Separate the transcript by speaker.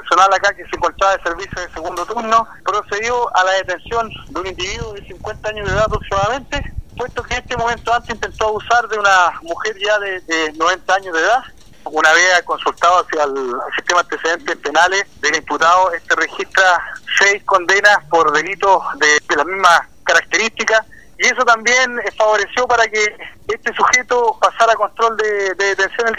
Speaker 1: personal acá que se encontraba de servicio de segundo turno procedió a la detención de un individuo de 50 años de edad aproximadamente, puesto que en este momento antes intentó abusar de una mujer ya de, de 90 años de edad. Una vez consultado hacia el, sistema antecedentes penales del imputado, este registra seis condenas por delitos de, de las mismas características y eso también favoreció para que este sujeto pasara a control de, de detención el